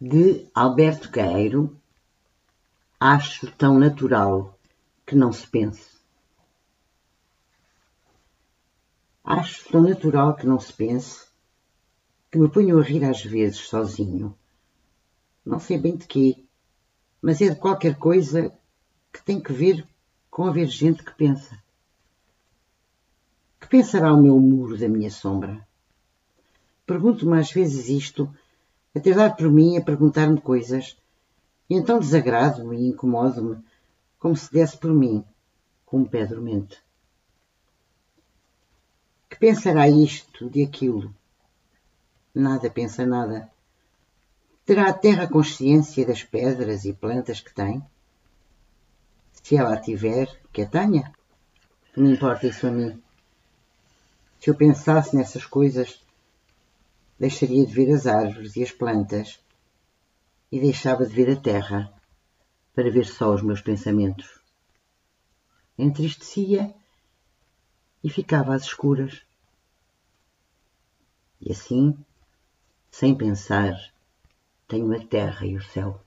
de Alberto Queiro, acho tão natural que não se pense. Acho tão natural que não se pense que me ponho a rir às vezes sozinho. Não sei bem de quê, mas é de qualquer coisa que tem que ver com haver gente que pensa. Que pensará o meu muro da minha sombra? Pergunto-me às vezes isto a ter dado por mim a perguntar-me coisas, e então desagrado-me e incomodo-me, como se desse por mim, com um pé dormente. Que pensará isto de aquilo? Nada pensa nada. Terá a terra consciência das pedras e plantas que tem? Se ela a tiver, que a tenha. Me importa isso a mim? Se eu pensasse nessas coisas, deixaria de ver as árvores e as plantas e deixava de ver a terra para ver só os meus pensamentos. Entristecia e ficava às escuras. E assim, sem pensar, tenho a terra e o céu.